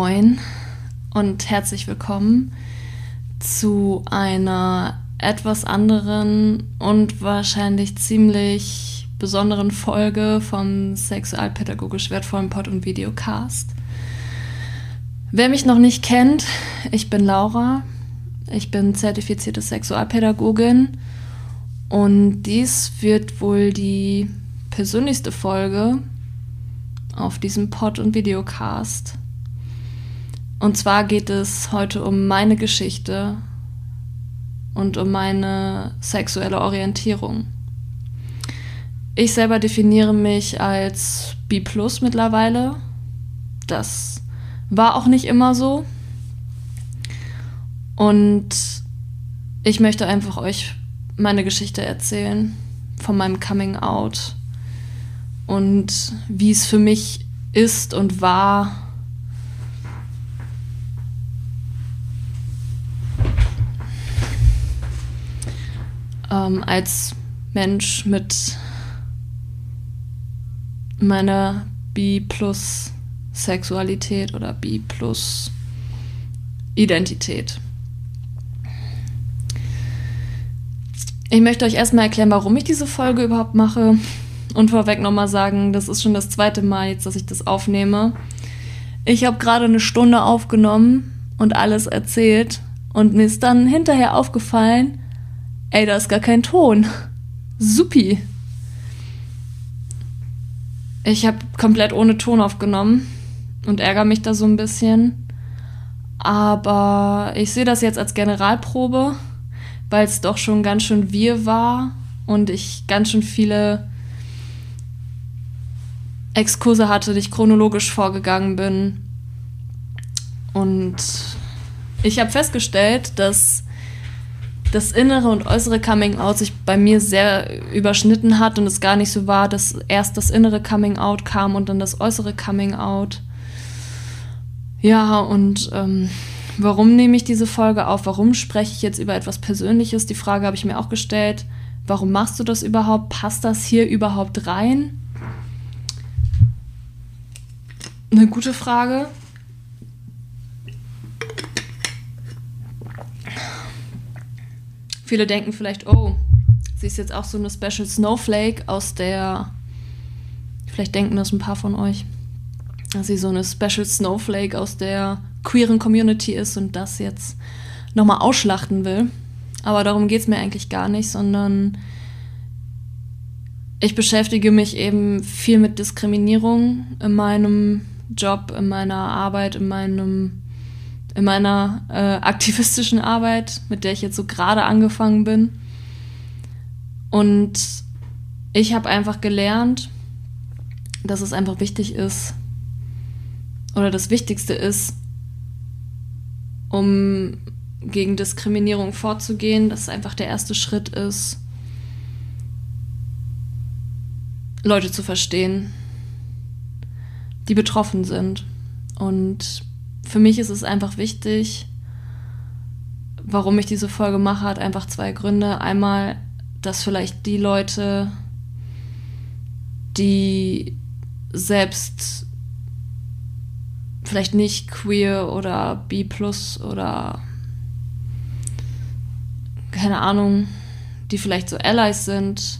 Moin und herzlich willkommen zu einer etwas anderen und wahrscheinlich ziemlich besonderen Folge vom sexualpädagogisch wertvollen Pod- und Videocast. Wer mich noch nicht kennt, ich bin Laura. Ich bin zertifizierte Sexualpädagogin und dies wird wohl die persönlichste Folge auf diesem Pod- und Videocast. Und zwar geht es heute um meine Geschichte und um meine sexuelle Orientierung. Ich selber definiere mich als B mittlerweile. Das war auch nicht immer so. Und ich möchte einfach euch meine Geschichte erzählen von meinem Coming Out und wie es für mich ist und war ähm, als Mensch mit meiner B-Plus Sexualität oder B-Plus Identität. Ich möchte euch erstmal erklären, warum ich diese Folge überhaupt mache. Und vorweg nochmal sagen, das ist schon das zweite Mal jetzt, dass ich das aufnehme. Ich habe gerade eine Stunde aufgenommen und alles erzählt. Und mir ist dann hinterher aufgefallen, Ey, da ist gar kein Ton. Supi. Ich habe komplett ohne Ton aufgenommen und ärgere mich da so ein bisschen. Aber ich sehe das jetzt als Generalprobe, weil es doch schon ganz schön wir war und ich ganz schön viele Exkurse hatte, die ich chronologisch vorgegangen bin. Und ich habe festgestellt, dass das innere und äußere Coming Out sich bei mir sehr überschnitten hat und es gar nicht so war, dass erst das innere Coming Out kam und dann das äußere Coming Out. Ja, und ähm, warum nehme ich diese Folge auf? Warum spreche ich jetzt über etwas Persönliches? Die Frage habe ich mir auch gestellt. Warum machst du das überhaupt? Passt das hier überhaupt rein? Eine gute Frage. Viele denken vielleicht, oh, sie ist jetzt auch so eine Special Snowflake aus der. Vielleicht denken das ein paar von euch, dass sie so eine Special Snowflake aus der queeren Community ist und das jetzt nochmal ausschlachten will. Aber darum geht es mir eigentlich gar nicht, sondern ich beschäftige mich eben viel mit Diskriminierung in meinem Job, in meiner Arbeit, in meinem in meiner äh, aktivistischen Arbeit, mit der ich jetzt so gerade angefangen bin. Und ich habe einfach gelernt, dass es einfach wichtig ist, oder das Wichtigste ist, um gegen Diskriminierung vorzugehen, dass es einfach der erste Schritt ist, Leute zu verstehen, die betroffen sind. Und für mich ist es einfach wichtig, warum ich diese Folge mache, hat einfach zwei Gründe. Einmal, dass vielleicht die Leute, die selbst vielleicht nicht queer oder B oder keine Ahnung, die vielleicht so Allies sind,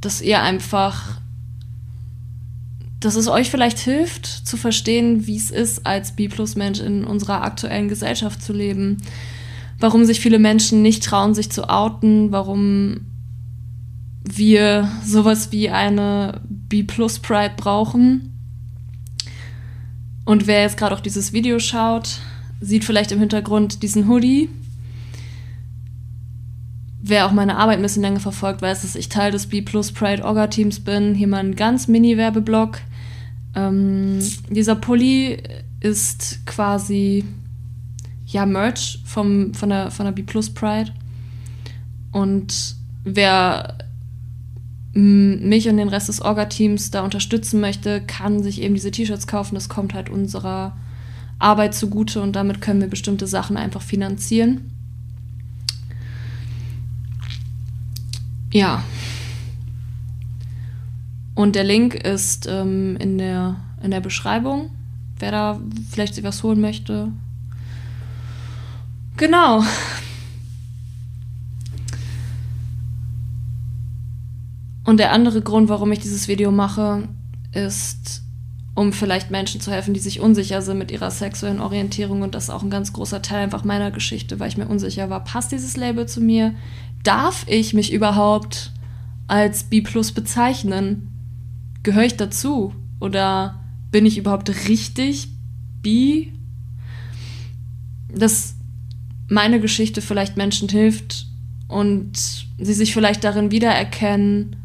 dass ihr einfach dass es euch vielleicht hilft zu verstehen, wie es ist, als B-Plus-Mensch in unserer aktuellen Gesellschaft zu leben. Warum sich viele Menschen nicht trauen, sich zu outen, warum wir sowas wie eine B-Plus-Pride brauchen. Und wer jetzt gerade auch dieses Video schaut, sieht vielleicht im Hintergrund diesen Hoodie. Wer auch meine Arbeit ein bisschen länger verfolgt, weiß, dass ich Teil des B-Plus Pride Orga-Teams bin. Hier mal ein ganz Mini-Werbeblock. Ähm, dieser Pulli ist quasi ja Merch vom, von der, von der B Plus Pride. Und wer mich und den Rest des Orga-Teams da unterstützen möchte, kann sich eben diese T-Shirts kaufen. Das kommt halt unserer Arbeit zugute und damit können wir bestimmte Sachen einfach finanzieren. Ja. Und der Link ist ähm, in, der, in der Beschreibung, wer da vielleicht sich was holen möchte. Genau. Und der andere Grund, warum ich dieses Video mache, ist, um vielleicht Menschen zu helfen, die sich unsicher sind mit ihrer sexuellen Orientierung. Und das ist auch ein ganz großer Teil einfach meiner Geschichte, weil ich mir unsicher war, passt dieses Label zu mir? Darf ich mich überhaupt als B plus bezeichnen? Gehöre ich dazu? Oder bin ich überhaupt richtig B? Dass meine Geschichte vielleicht Menschen hilft und sie sich vielleicht darin wiedererkennen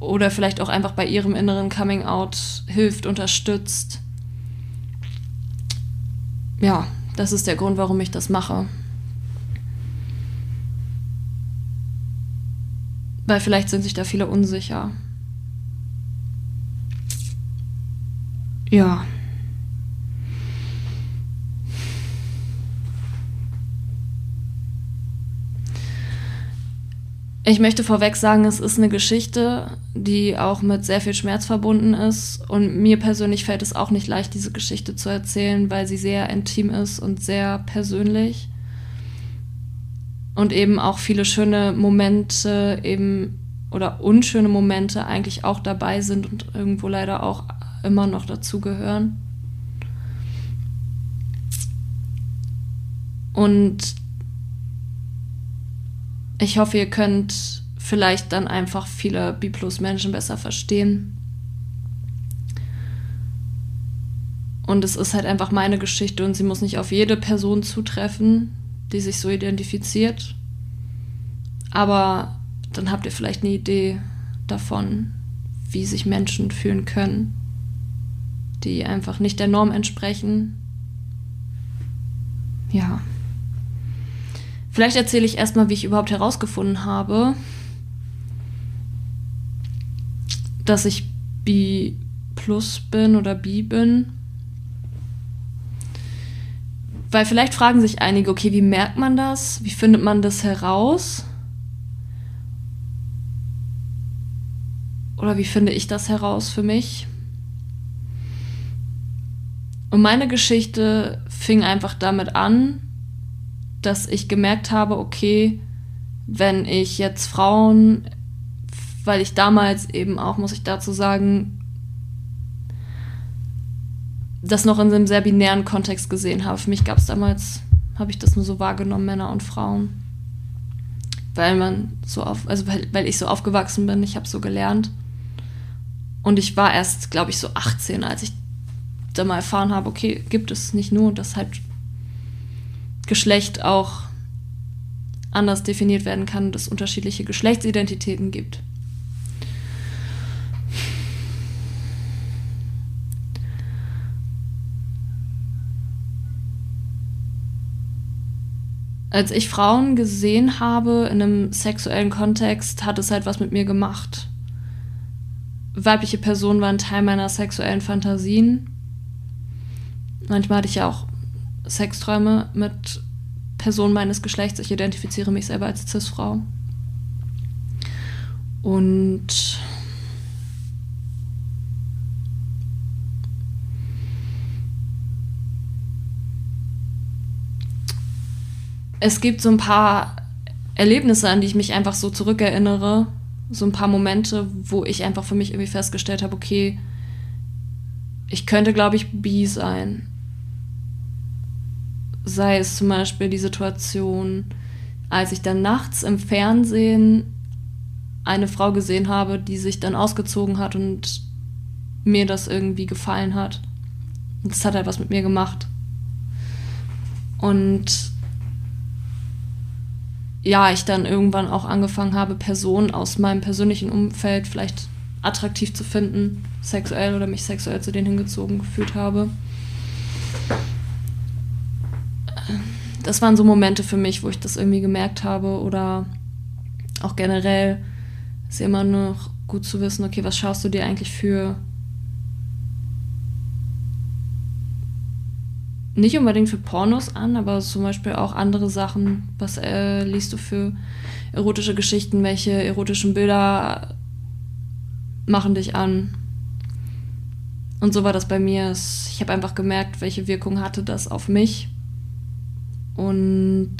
oder vielleicht auch einfach bei ihrem inneren Coming Out hilft, unterstützt. Ja, das ist der Grund, warum ich das mache. Weil vielleicht sind sich da viele unsicher. Ja. Ich möchte vorweg sagen, es ist eine Geschichte, die auch mit sehr viel Schmerz verbunden ist. Und mir persönlich fällt es auch nicht leicht, diese Geschichte zu erzählen, weil sie sehr intim ist und sehr persönlich. Und eben auch viele schöne Momente eben oder unschöne Momente eigentlich auch dabei sind und irgendwo leider auch immer noch dazugehören. Und ich hoffe, ihr könnt vielleicht dann einfach viele B-Plus-Menschen besser verstehen. Und es ist halt einfach meine Geschichte und sie muss nicht auf jede Person zutreffen, die sich so identifiziert. Aber dann habt ihr vielleicht eine Idee davon, wie sich Menschen fühlen können, die einfach nicht der Norm entsprechen. Ja. Vielleicht erzähle ich erstmal, wie ich überhaupt herausgefunden habe, dass ich B plus bin oder B bin. Weil vielleicht fragen sich einige, okay, wie merkt man das? Wie findet man das heraus? Oder wie finde ich das heraus für mich? Und meine Geschichte fing einfach damit an, dass ich gemerkt habe, okay, wenn ich jetzt Frauen, weil ich damals eben auch, muss ich dazu sagen, das noch in einem sehr binären Kontext gesehen habe. Für mich gab es damals, habe ich das nur so wahrgenommen, Männer und Frauen. Weil man so auf, also weil, weil ich so aufgewachsen bin, ich habe so gelernt. Und ich war erst, glaube ich, so 18, als ich da mal erfahren habe, okay, gibt es nicht nur, dass halt Geschlecht auch anders definiert werden kann und es unterschiedliche Geschlechtsidentitäten gibt. Als ich Frauen gesehen habe in einem sexuellen Kontext, hat es halt was mit mir gemacht. Weibliche Personen waren Teil meiner sexuellen Fantasien. Manchmal hatte ich ja auch Sexträume mit Personen meines Geschlechts. Ich identifiziere mich selber als Cis-Frau. Und es gibt so ein paar Erlebnisse, an die ich mich einfach so zurückerinnere. So ein paar Momente, wo ich einfach für mich irgendwie festgestellt habe, okay, ich könnte, glaube ich, bi sein sei es zum Beispiel die Situation, als ich dann nachts im Fernsehen eine Frau gesehen habe, die sich dann ausgezogen hat und mir das irgendwie gefallen hat. Und das hat halt was mit mir gemacht. Und ja, ich dann irgendwann auch angefangen habe, Personen aus meinem persönlichen Umfeld vielleicht attraktiv zu finden, sexuell oder mich sexuell zu denen hingezogen gefühlt habe. das waren so Momente für mich, wo ich das irgendwie gemerkt habe oder auch generell ist immer noch gut zu wissen, okay, was schaust du dir eigentlich für nicht unbedingt für Pornos an, aber zum Beispiel auch andere Sachen. Was äh, liest du für erotische Geschichten? Welche erotischen Bilder machen dich an. Und so war das bei mir. Ich habe einfach gemerkt, welche Wirkung hatte das auf mich. Und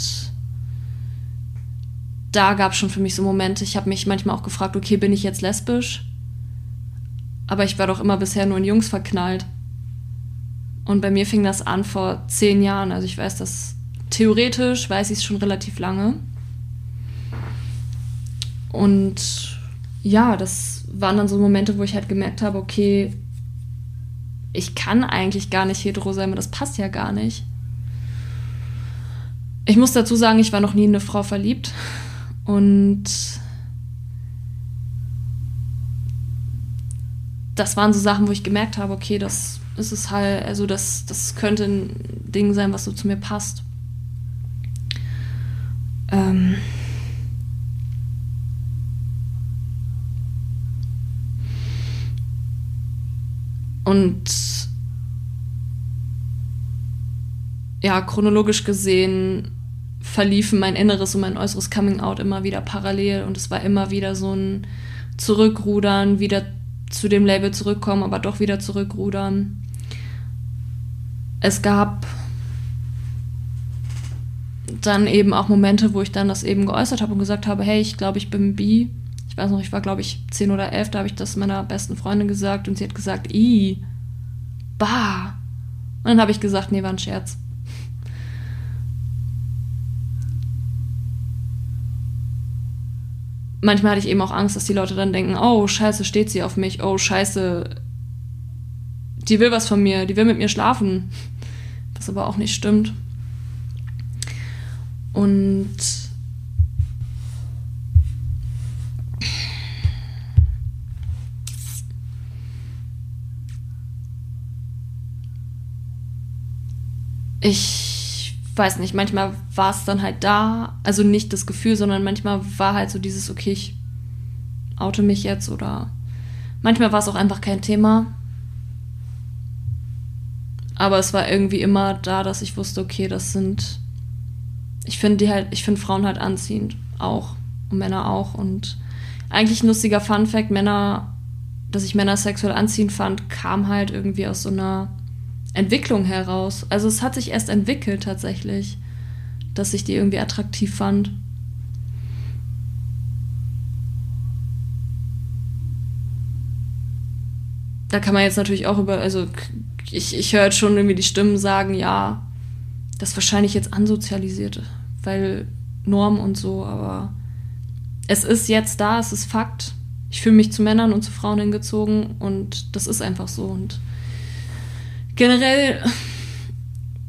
da gab es schon für mich so Momente, ich habe mich manchmal auch gefragt, okay, bin ich jetzt lesbisch? Aber ich war doch immer bisher nur in Jungs verknallt. Und bei mir fing das an vor zehn Jahren. Also ich weiß das theoretisch, weiß ich es schon relativ lange. Und ja, das waren dann so Momente, wo ich halt gemerkt habe, okay, ich kann eigentlich gar nicht hetero sein, weil das passt ja gar nicht. Ich muss dazu sagen, ich war noch nie in eine Frau verliebt. Und das waren so Sachen, wo ich gemerkt habe, okay, das ist es halt, also das, das könnte ein Ding sein, was so zu mir passt. Ähm Und ja, chronologisch gesehen verliefen mein inneres und mein äußeres Coming Out immer wieder parallel und es war immer wieder so ein Zurückrudern, wieder zu dem Label zurückkommen, aber doch wieder zurückrudern. Es gab dann eben auch Momente, wo ich dann das eben geäußert habe und gesagt habe, hey, ich glaube, ich bin bi. Ich weiß noch, ich war, glaube ich, 10 oder 11, da habe ich das meiner besten Freundin gesagt und sie hat gesagt, i, bah. Und dann habe ich gesagt, nee, war ein Scherz. manchmal hatte ich eben auch Angst, dass die Leute dann denken, oh, scheiße, steht sie auf mich, oh, scheiße, die will was von mir, die will mit mir schlafen. Was aber auch nicht stimmt. Und ich weiß nicht, manchmal war es dann halt da, also nicht das Gefühl, sondern manchmal war halt so dieses, okay, ich oute mich jetzt oder manchmal war es auch einfach kein Thema. Aber es war irgendwie immer da, dass ich wusste, okay, das sind, ich finde die halt, ich finde Frauen halt anziehend, auch und Männer auch und eigentlich ein lustiger Fun Fact, Männer, dass ich Männer sexuell anziehend fand, kam halt irgendwie aus so einer Entwicklung heraus. Also es hat sich erst entwickelt tatsächlich, dass ich die irgendwie attraktiv fand. Da kann man jetzt natürlich auch über, also ich, ich höre schon irgendwie die Stimmen sagen, ja, das ist wahrscheinlich jetzt ansozialisiert, weil Norm und so, aber es ist jetzt da, es ist Fakt. Ich fühle mich zu Männern und zu Frauen hingezogen und das ist einfach so und generell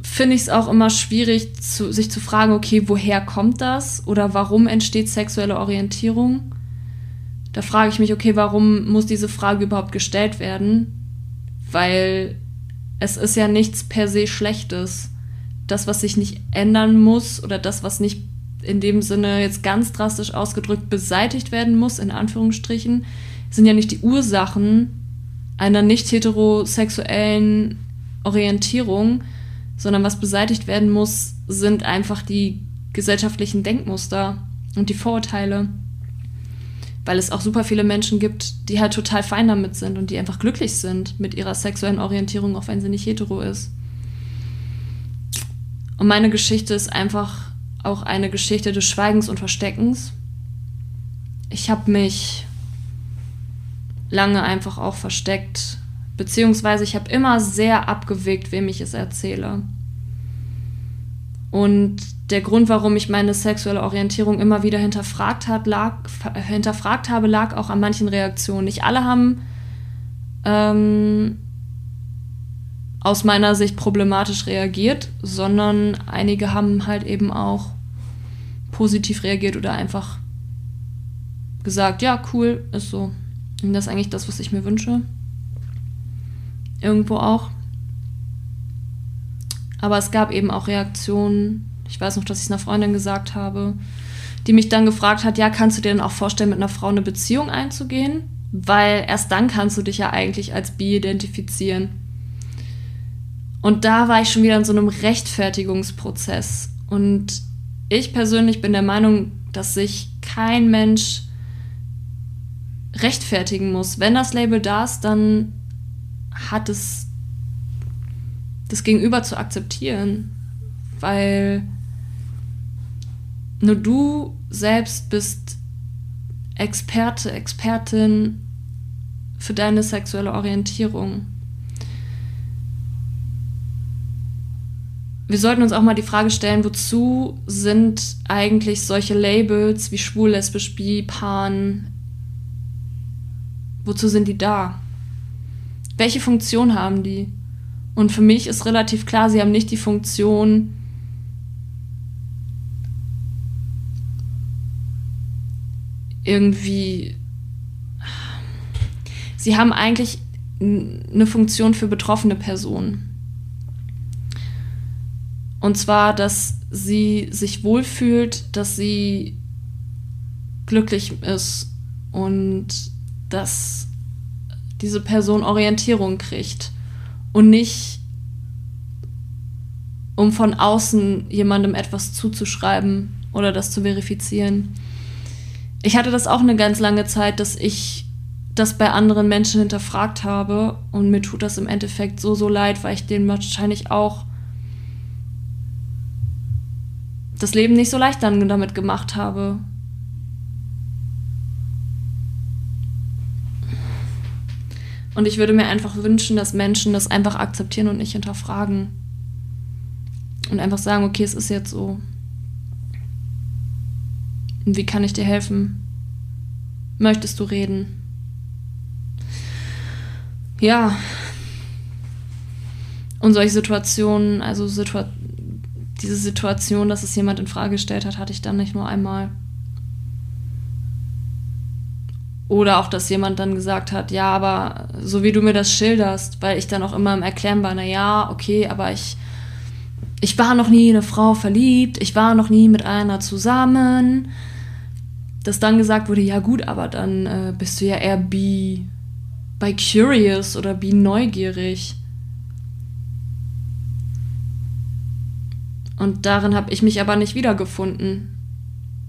finde ich es auch immer schwierig, zu, sich zu fragen, okay, woher kommt das oder warum entsteht sexuelle Orientierung? Da frage ich mich, okay, warum muss diese Frage überhaupt gestellt werden? Weil es ist ja nichts per se Schlechtes. Das, was sich nicht ändern muss oder das, was nicht in dem Sinne jetzt ganz drastisch ausgedrückt beseitigt werden muss, in Anführungsstrichen, sind ja nicht die Ursachen einer nicht heterosexuellen Orientierung, sondern was beseitigt werden muss, sind einfach die gesellschaftlichen Denkmuster und die Vorurteile. Weil es auch super viele Menschen gibt, die halt total fein damit sind und die einfach glücklich sind mit ihrer sexuellen Orientierung, auch wenn sie nicht hetero ist. Und meine Geschichte ist einfach auch eine Geschichte des Schweigens und Versteckens. Ich habe mich lange einfach auch versteckt, Beziehungsweise ich habe immer sehr abgewegt, wem ich es erzähle. Und der Grund, warum ich meine sexuelle Orientierung immer wieder hinterfragt, hat, lag, hinterfragt habe, lag auch an manchen Reaktionen. Nicht alle haben ähm, aus meiner Sicht problematisch reagiert, sondern einige haben halt eben auch positiv reagiert oder einfach gesagt, ja, cool, ist so. Und das ist eigentlich das, was ich mir wünsche irgendwo auch. Aber es gab eben auch Reaktionen. Ich weiß noch, dass ich es einer Freundin gesagt habe, die mich dann gefragt hat, ja, kannst du dir denn auch vorstellen, mit einer Frau eine Beziehung einzugehen? Weil erst dann kannst du dich ja eigentlich als bi identifizieren. Und da war ich schon wieder in so einem Rechtfertigungsprozess. Und ich persönlich bin der Meinung, dass sich kein Mensch rechtfertigen muss. Wenn das Label da ist, dann hat es das Gegenüber zu akzeptieren, weil nur du selbst bist Experte, Expertin für deine sexuelle Orientierung. Wir sollten uns auch mal die Frage stellen, wozu sind eigentlich solche Labels wie schwul, lesbisch, bi, pan, wozu sind die da? Welche Funktion haben die? Und für mich ist relativ klar, sie haben nicht die Funktion, irgendwie. Sie haben eigentlich eine Funktion für betroffene Personen. Und zwar, dass sie sich wohlfühlt, dass sie glücklich ist und dass diese Person Orientierung kriegt und nicht um von außen jemandem etwas zuzuschreiben oder das zu verifizieren ich hatte das auch eine ganz lange Zeit, dass ich das bei anderen Menschen hinterfragt habe und mir tut das im Endeffekt so, so leid, weil ich denen wahrscheinlich auch das Leben nicht so leicht dann damit gemacht habe. Und ich würde mir einfach wünschen, dass Menschen das einfach akzeptieren und nicht hinterfragen. Und einfach sagen, okay, es ist jetzt so. Und wie kann ich dir helfen? Möchtest du reden? Ja. Und solche Situationen, also Situa diese Situation, dass es jemand in Frage gestellt hat, hatte ich dann nicht nur einmal. Oder auch, dass jemand dann gesagt hat, ja, aber so wie du mir das schilderst, weil ich dann auch immer im Erklären war, na ja, okay, aber ich, ich war noch nie in eine Frau verliebt, ich war noch nie mit einer zusammen, dass dann gesagt wurde, ja gut, aber dann äh, bist du ja eher bi, bi curious oder bi neugierig. Und darin habe ich mich aber nicht wiedergefunden.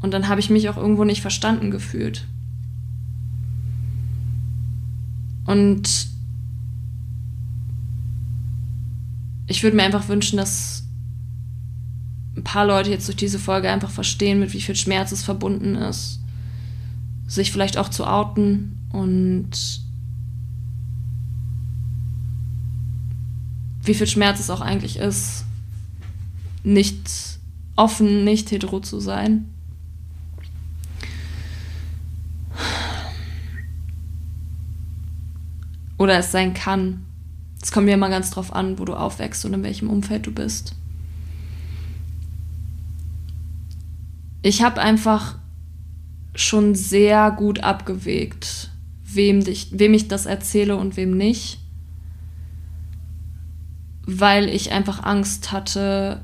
Und dann habe ich mich auch irgendwo nicht verstanden gefühlt. Und ich würde mir einfach wünschen, dass ein paar Leute jetzt durch diese Folge einfach verstehen, mit wie viel Schmerz es verbunden ist sich vielleicht auch zu outen und wie viel Schmerz es auch eigentlich ist, nicht offen, nicht hetero zu sein. Oder es sein kann. Es kommt mir immer ganz drauf an, wo du aufwächst und in welchem Umfeld du bist. Ich habe einfach schon sehr gut abgewegt, wem, dich, wem ich das erzähle und wem nicht, weil ich einfach Angst hatte,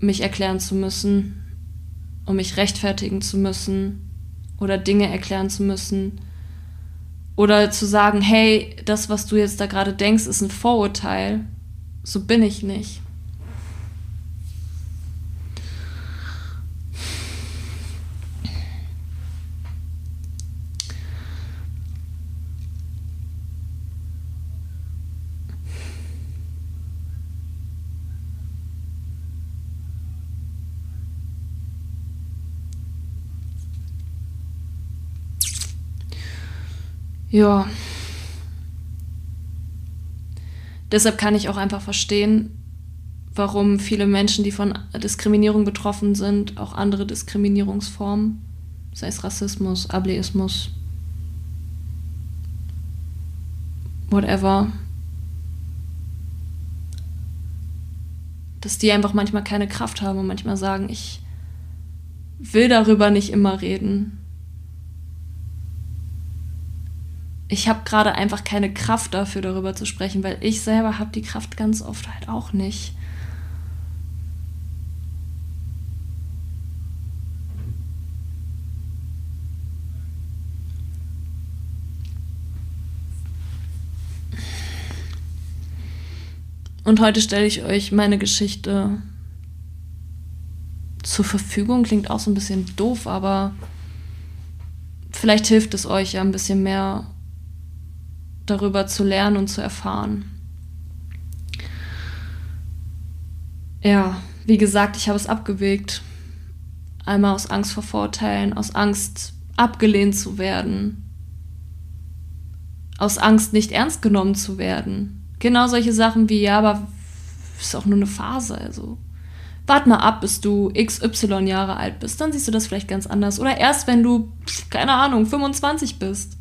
mich erklären zu müssen, um mich rechtfertigen zu müssen oder Dinge erklären zu müssen oder zu sagen, hey, das, was du jetzt da gerade denkst, ist ein Vorurteil. So bin ich nicht. Ja. Deshalb kann ich auch einfach verstehen, warum viele Menschen, die von Diskriminierung betroffen sind, auch andere Diskriminierungsformen, sei es Rassismus, Ableismus, whatever, dass die einfach manchmal keine Kraft haben und manchmal sagen, ich will darüber nicht immer reden. Ich habe gerade einfach keine Kraft dafür, darüber zu sprechen, weil ich selber habe die Kraft ganz oft halt auch nicht. Und heute stelle ich euch meine Geschichte zur Verfügung. Klingt auch so ein bisschen doof, aber vielleicht hilft es euch ja ein bisschen mehr darüber zu lernen und zu erfahren. Ja, wie gesagt, ich habe es abgewegt. Einmal aus Angst vor Vorteilen, aus Angst abgelehnt zu werden, aus Angst nicht ernst genommen zu werden. Genau solche Sachen wie, ja, aber ist auch nur eine Phase, also wart mal ab, bis du XY Jahre alt bist, dann siehst du das vielleicht ganz anders. Oder erst wenn du, keine Ahnung, 25 bist.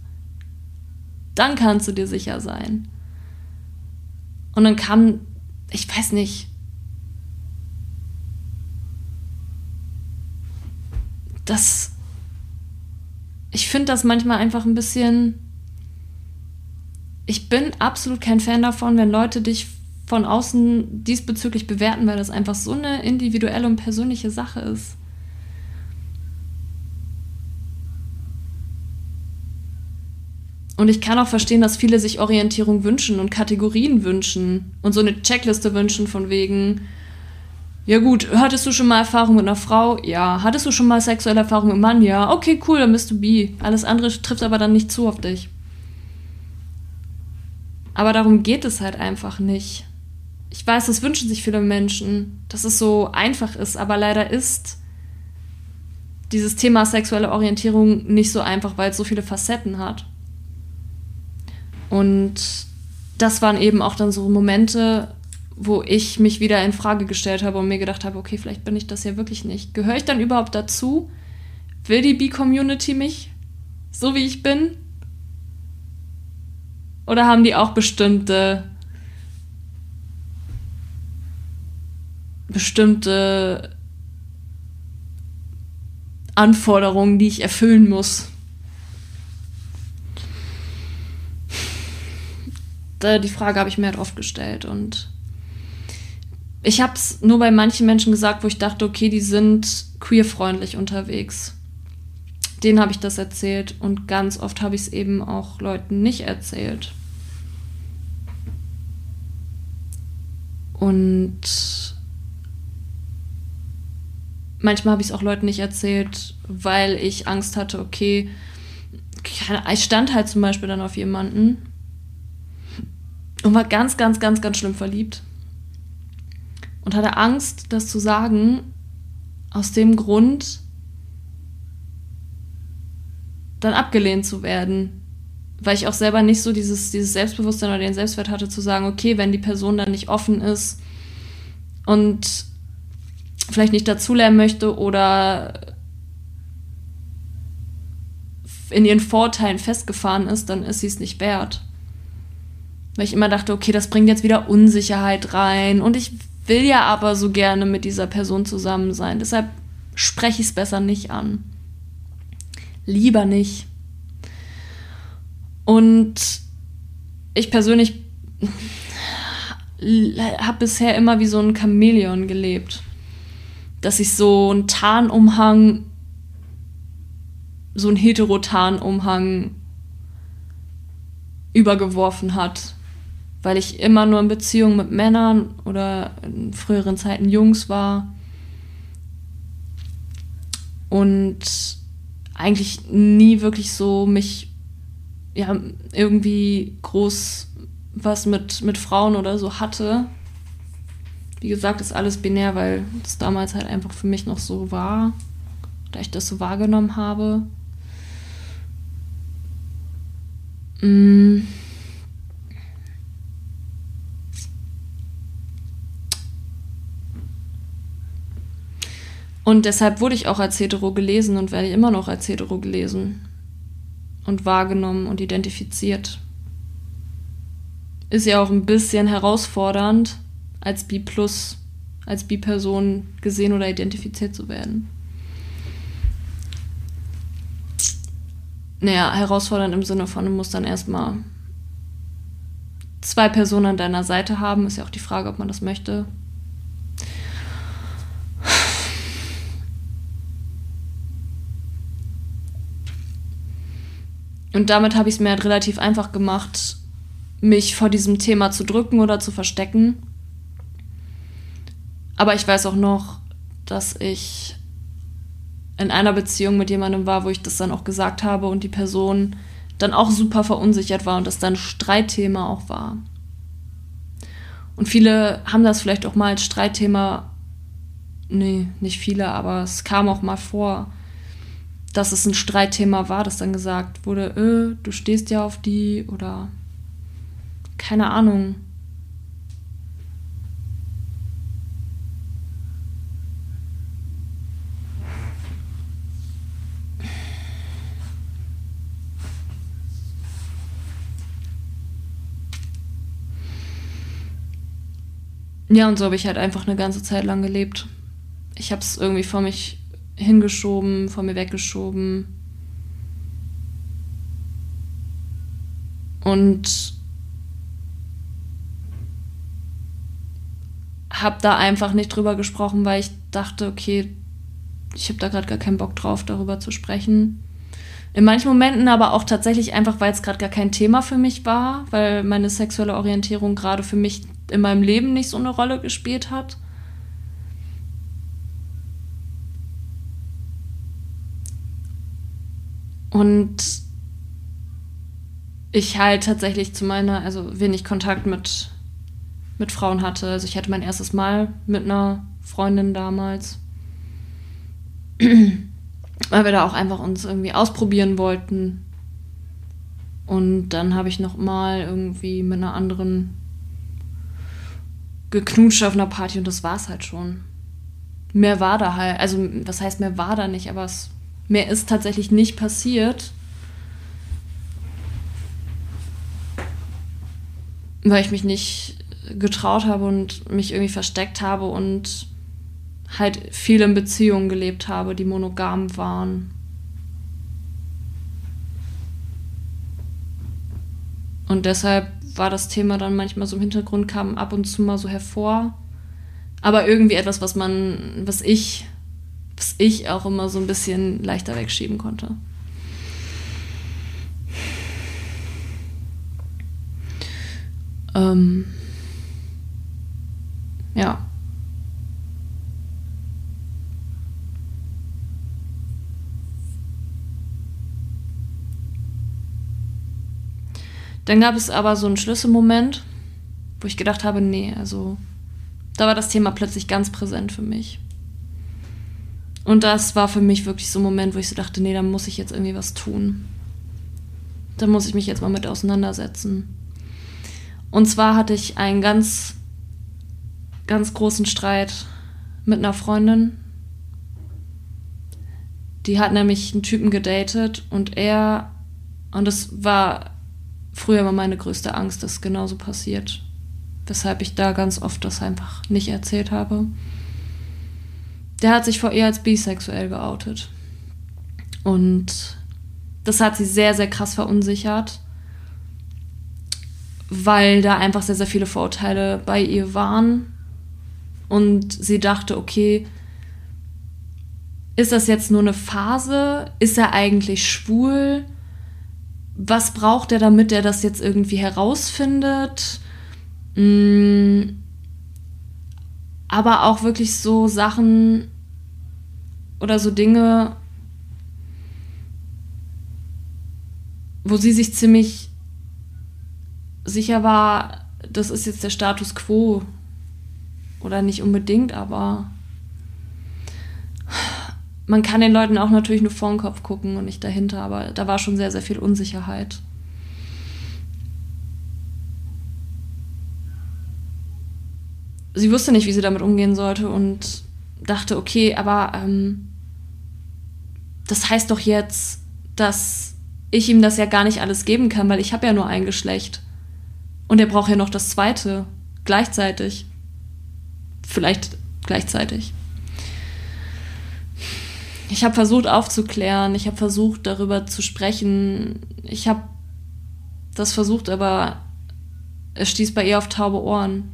Dann kannst du dir sicher sein. Und dann kam, ich weiß nicht, das, ich finde das manchmal einfach ein bisschen, ich bin absolut kein Fan davon, wenn Leute dich von außen diesbezüglich bewerten, weil das einfach so eine individuelle und persönliche Sache ist. Und ich kann auch verstehen, dass viele sich Orientierung wünschen und Kategorien wünschen und so eine Checkliste wünschen von wegen, ja gut, hattest du schon mal Erfahrung mit einer Frau? Ja. Hattest du schon mal sexuelle Erfahrung mit einem Mann? Ja. Okay, cool, dann bist du bi. Alles andere trifft aber dann nicht zu auf dich. Aber darum geht es halt einfach nicht ich weiß, das wünschen sich viele Menschen, dass es so einfach ist, aber leider ist dieses Thema sexuelle Orientierung nicht so einfach, weil es so viele Facetten hat. Und das waren eben auch dann so Momente, wo ich mich wieder in Frage gestellt habe und mir gedacht habe, okay, vielleicht bin ich das ja wirklich nicht. Gehöre ich dann überhaupt dazu? Will die B-Community mich so wie ich bin? Oder haben die auch bestimmte bestimmte Anforderungen, die ich erfüllen muss. Die Frage habe ich mir halt oft gestellt und ich habe es nur bei manchen Menschen gesagt, wo ich dachte, okay, die sind queerfreundlich unterwegs. Denen habe ich das erzählt und ganz oft habe ich es eben auch Leuten nicht erzählt. Und manchmal habe ich es auch Leuten nicht erzählt, weil ich Angst hatte, okay, ich stand halt zum Beispiel dann auf jemanden und war ganz, ganz, ganz, ganz schlimm verliebt. Und hatte Angst, das zu sagen, aus dem Grund, dann abgelehnt zu werden. Weil ich auch selber nicht so dieses, dieses Selbstbewusstsein oder den Selbstwert hatte, zu sagen, okay, wenn die Person dann nicht offen ist und vielleicht nicht dazulernen möchte oder in ihren Vorteilen festgefahren ist, dann ist sie es nicht wert. Weil ich immer dachte, okay, das bringt jetzt wieder Unsicherheit rein und ich will ja aber so gerne mit dieser Person zusammen sein. Deshalb spreche ich es besser nicht an. Lieber nicht. Und ich persönlich habe bisher immer wie so ein Chamäleon gelebt dass sich so ein Tarnumhang, so ein Heterotarnumhang übergeworfen hat. Weil ich immer nur in Beziehung mit Männern oder in früheren Zeiten Jungs war. Und eigentlich nie wirklich so mich ja irgendwie groß was mit, mit Frauen oder so hatte. Wie gesagt, ist alles binär, weil das damals halt einfach für mich noch so war, da ich das so wahrgenommen habe. Mm. Und deshalb wurde ich auch als hetero gelesen und werde immer noch als hetero gelesen und wahrgenommen und identifiziert. Ist ja auch ein bisschen herausfordernd, als B plus, als B-Person gesehen oder identifiziert zu werden. Naja, herausfordernd im Sinne von, du musst dann erstmal zwei Personen an deiner Seite haben. Ist ja auch die Frage, ob man das möchte. Und damit habe ich es mir halt relativ einfach gemacht, mich vor diesem Thema zu drücken oder zu verstecken aber ich weiß auch noch, dass ich in einer Beziehung mit jemandem war, wo ich das dann auch gesagt habe und die Person dann auch super verunsichert war und das dann Streitthema auch war. Und viele haben das vielleicht auch mal als Streitthema, nee, nicht viele, aber es kam auch mal vor, dass es ein Streitthema war, dass dann gesagt wurde, äh, du stehst ja auf die oder keine Ahnung. Ja, und so habe ich halt einfach eine ganze Zeit lang gelebt. Ich habe es irgendwie vor mich hingeschoben, vor mir weggeschoben. Und habe da einfach nicht drüber gesprochen, weil ich dachte, okay, ich habe da gerade gar keinen Bock drauf, darüber zu sprechen. In manchen Momenten aber auch tatsächlich einfach, weil es gerade gar kein Thema für mich war, weil meine sexuelle Orientierung gerade für mich in meinem Leben nicht so eine Rolle gespielt hat. Und ich halt tatsächlich zu meiner, also wenig Kontakt mit, mit Frauen hatte. Also ich hatte mein erstes Mal mit einer Freundin damals. Weil wir da auch einfach uns irgendwie ausprobieren wollten. Und dann habe ich noch mal irgendwie mit einer anderen geknutscht auf einer Party und das war es halt schon. Mehr war da halt, also was heißt mehr war da nicht, aber es, mehr ist tatsächlich nicht passiert. Weil ich mich nicht getraut habe und mich irgendwie versteckt habe und halt viel in Beziehungen gelebt habe, die monogam waren. Und deshalb war das Thema dann manchmal so im Hintergrund, kam ab und zu mal so hervor. Aber irgendwie etwas, was man, was ich, was ich auch immer so ein bisschen leichter wegschieben konnte. Ähm, ja. Dann gab es aber so einen Schlüsselmoment, wo ich gedacht habe, nee, also da war das Thema plötzlich ganz präsent für mich. Und das war für mich wirklich so ein Moment, wo ich so dachte, nee, da muss ich jetzt irgendwie was tun. Da muss ich mich jetzt mal mit auseinandersetzen. Und zwar hatte ich einen ganz, ganz großen Streit mit einer Freundin. Die hat nämlich einen Typen gedatet und er, und es war früher war meine größte Angst, dass genauso passiert. Weshalb ich da ganz oft das einfach nicht erzählt habe. Der hat sich vor ihr als bisexuell geoutet. Und das hat sie sehr, sehr krass verunsichert, weil da einfach sehr, sehr viele Vorurteile bei ihr waren. Und sie dachte, okay, ist das jetzt nur eine Phase? Ist er eigentlich schwul? was braucht er, damit er das jetzt irgendwie herausfindet? Mm, aber auch wirklich so Sachen oder so Dinge, wo sie sich ziemlich sicher war, das ist jetzt der Status quo. Oder nicht unbedingt, aber man kann den Leuten auch natürlich nur vor den Kopf gucken und nicht dahinter, aber da war schon sehr, sehr viel Unsicherheit. Sie wusste nicht, wie sie damit umgehen sollte und dachte, okay, aber ähm, das heißt doch jetzt, dass ich ihm das ja gar nicht alles geben kann, weil ich habe ja nur ein Geschlecht. Und er braucht ja noch das zweite gleichzeitig. Vielleicht gleichzeitig ich habe versucht aufzuklären, ich habe versucht darüber zu sprechen, ich habe das versucht, aber es stieß bei ihr auf taube Ohren.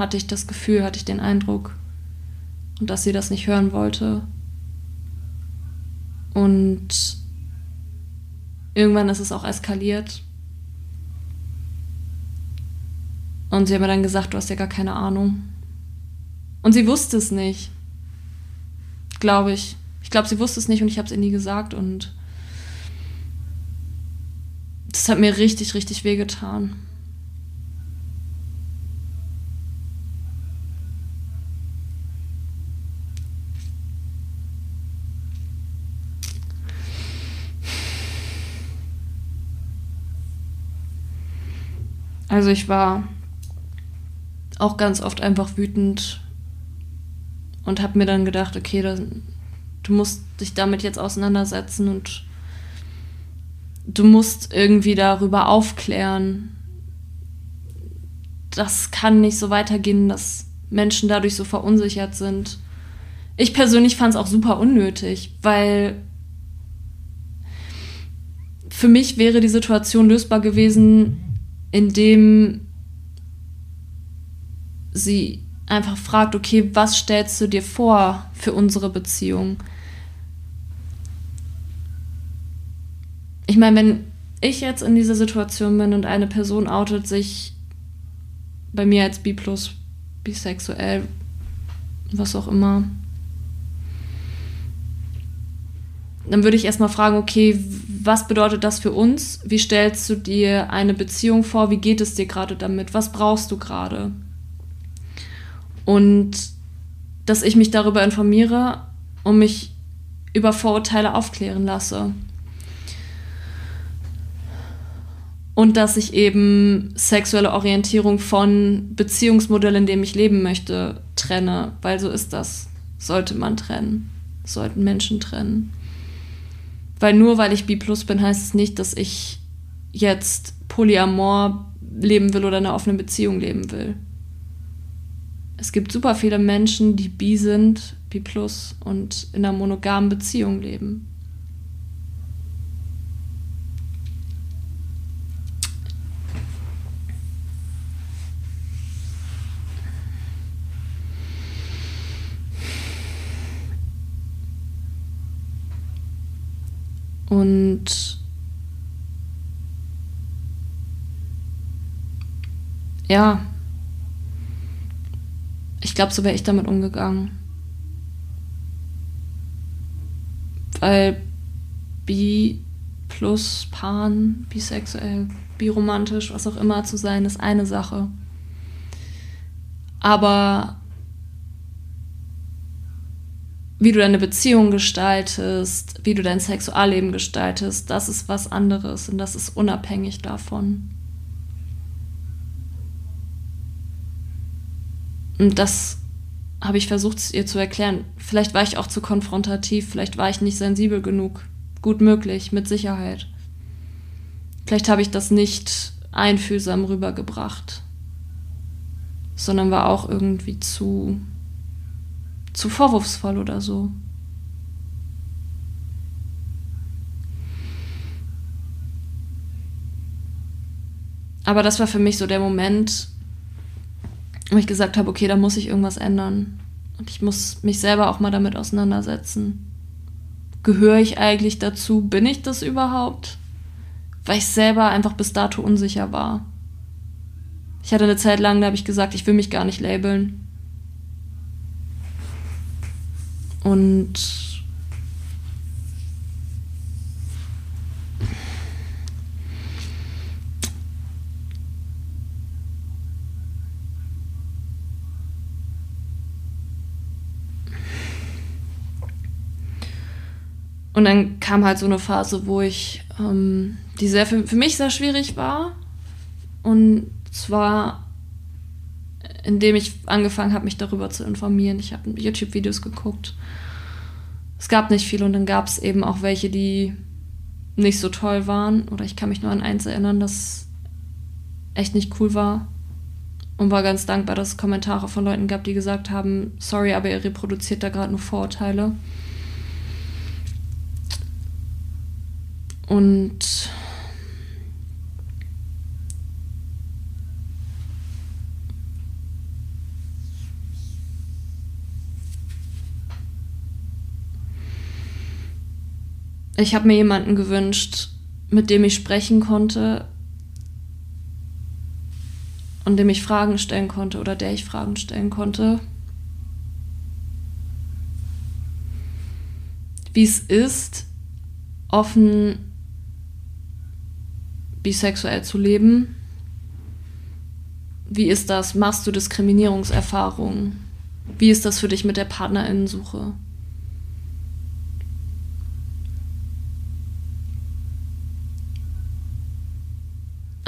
Hatte ich das Gefühl, hatte ich den Eindruck. Dass sie das nicht hören wollte. Und irgendwann ist es auch eskaliert. Und sie hat mir dann gesagt, du hast ja gar keine Ahnung. Und sie wusste es nicht. Glaube ich. Ich glaube, sie wusste es nicht und ich habe es ihr nie gesagt und das hat mir richtig, richtig wehgetan. Also ich war auch ganz oft einfach wütend und habe mir dann gedacht, okay, das, du musst dich damit jetzt auseinandersetzen und du musst irgendwie darüber aufklären. Das kann nicht so weitergehen, dass Menschen dadurch so verunsichert sind. Ich persönlich fand es auch super unnötig, weil für mich wäre die Situation lösbar gewesen, indem sie einfach fragt, okay, was stellst du dir vor für unsere Beziehung? Ich meine, wenn ich jetzt in dieser Situation bin und eine Person outet sich bei mir als B+, bisexuell, was auch immer, dann würde ich erstmal fragen, okay, was bedeutet das für uns? Wie stellst du dir eine Beziehung vor? Wie geht es dir gerade damit? Was brauchst du gerade? Und dass ich mich darüber informiere und mich über Vorurteile aufklären lasse. Und dass ich eben sexuelle Orientierung von Beziehungsmodell, in dem ich leben möchte, trenne, weil so ist das. Sollte man trennen. Sollten Menschen trennen. Weil nur weil ich B plus bin, heißt es nicht, dass ich jetzt Polyamor leben will oder eine offene Beziehung leben will. Es gibt super viele Menschen, die bi sind, B plus und in einer monogamen Beziehung leben. Und ja, ich glaube, so wäre ich damit umgegangen. Weil bi plus pan, bisexuell, biromantisch, was auch immer zu sein, ist eine Sache. Aber wie du deine Beziehung gestaltest, wie du dein Sexualleben gestaltest, das ist was anderes und das ist unabhängig davon. Und das habe ich versucht, ihr zu erklären. Vielleicht war ich auch zu konfrontativ, vielleicht war ich nicht sensibel genug. Gut möglich, mit Sicherheit. Vielleicht habe ich das nicht einfühlsam rübergebracht, sondern war auch irgendwie zu zu vorwurfsvoll oder so. Aber das war für mich so der Moment, wo ich gesagt habe, okay, da muss ich irgendwas ändern. Und ich muss mich selber auch mal damit auseinandersetzen. Gehöre ich eigentlich dazu? Bin ich das überhaupt? Weil ich selber einfach bis dato unsicher war. Ich hatte eine Zeit lang, da habe ich gesagt, ich will mich gar nicht labeln. Und Und dann kam halt so eine Phase, wo ich, ähm, die sehr für, für mich sehr schwierig war. Und zwar indem ich angefangen habe, mich darüber zu informieren. Ich habe YouTube-Videos geguckt. Es gab nicht viel und dann gab es eben auch welche, die nicht so toll waren. Oder ich kann mich nur an eins erinnern, das echt nicht cool war. Und war ganz dankbar, dass es Kommentare von Leuten gab, die gesagt haben, sorry, aber ihr reproduziert da gerade nur Vorurteile. Und ich habe mir jemanden gewünscht, mit dem ich sprechen konnte und dem ich Fragen stellen konnte oder der ich Fragen stellen konnte. wie es ist, offen bisexuell zu leben. Wie ist das? Machst du Diskriminierungserfahrungen? Wie ist das für dich mit der Partnerinnensuche?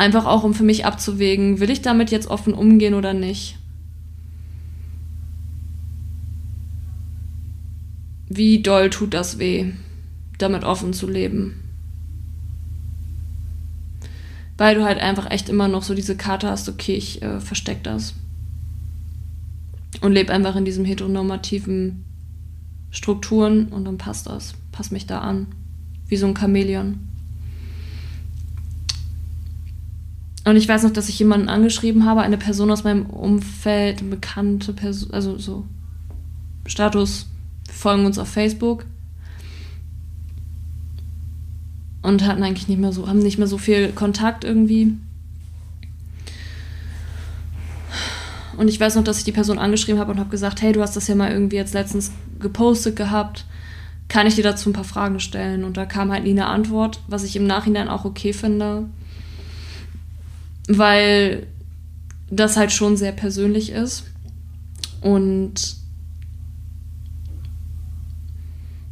Einfach auch, um für mich abzuwägen, will ich damit jetzt offen umgehen oder nicht? Wie doll tut das weh, damit offen zu leben? Weil du halt einfach echt immer noch so diese Karte hast, okay, ich äh, versteck das. Und lebe einfach in diesem heteronormativen Strukturen und dann passt das. Passt mich da an. Wie so ein Chamäleon. Und ich weiß noch, dass ich jemanden angeschrieben habe, eine Person aus meinem Umfeld, eine bekannte Person, also so Status, wir folgen uns auf Facebook. Und hatten eigentlich nicht mehr so, haben nicht mehr so viel Kontakt irgendwie. Und ich weiß noch, dass ich die Person angeschrieben habe und habe gesagt, hey, du hast das ja mal irgendwie jetzt letztens gepostet gehabt. Kann ich dir dazu ein paar Fragen stellen? Und da kam halt nie eine Antwort, was ich im Nachhinein auch okay finde weil das halt schon sehr persönlich ist. Und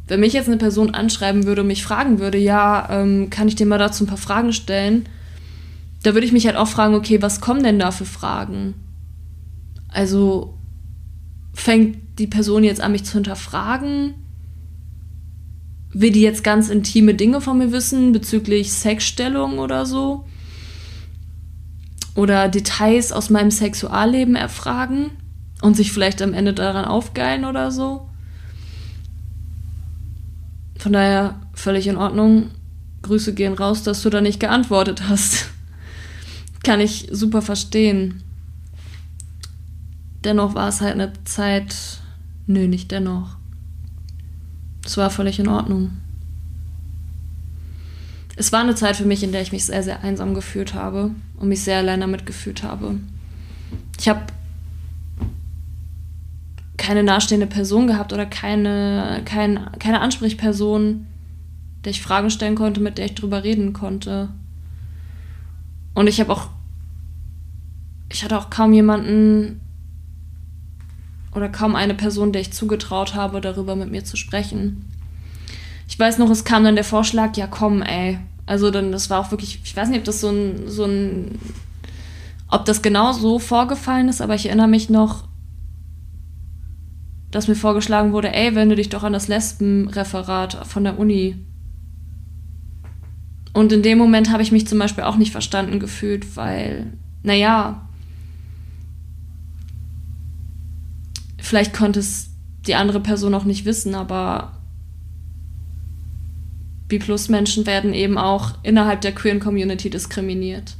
wenn mich jetzt eine Person anschreiben würde und mich fragen würde, ja, ähm, kann ich dir mal dazu ein paar Fragen stellen, da würde ich mich halt auch fragen, okay, was kommen denn da für Fragen? Also fängt die Person jetzt an, mich zu hinterfragen? Will die jetzt ganz intime Dinge von mir wissen bezüglich Sexstellung oder so? Oder Details aus meinem Sexualleben erfragen und sich vielleicht am Ende daran aufgeilen oder so. Von daher völlig in Ordnung. Grüße gehen raus, dass du da nicht geantwortet hast. Kann ich super verstehen. Dennoch war es halt eine Zeit. Nö, nicht dennoch. Es war völlig in Ordnung. Es war eine Zeit für mich, in der ich mich sehr, sehr einsam gefühlt habe und mich sehr allein damit gefühlt habe. Ich habe keine nahestehende Person gehabt oder keine, kein, keine Ansprechperson, der ich Fragen stellen konnte, mit der ich drüber reden konnte. Und ich habe auch, ich hatte auch kaum jemanden oder kaum eine Person, der ich zugetraut habe, darüber mit mir zu sprechen. Ich weiß noch, es kam dann der Vorschlag, ja komm, ey, also dann, das war auch wirklich, ich weiß nicht, ob das so ein, so ein, ob das genau so vorgefallen ist, aber ich erinnere mich noch, dass mir vorgeschlagen wurde, ey, wende dich doch an das Lesbenreferat von der Uni. Und in dem Moment habe ich mich zum Beispiel auch nicht verstanden gefühlt, weil, naja, vielleicht konnte es die andere Person auch nicht wissen, aber B-Plus-Menschen werden eben auch innerhalb der queeren Community diskriminiert.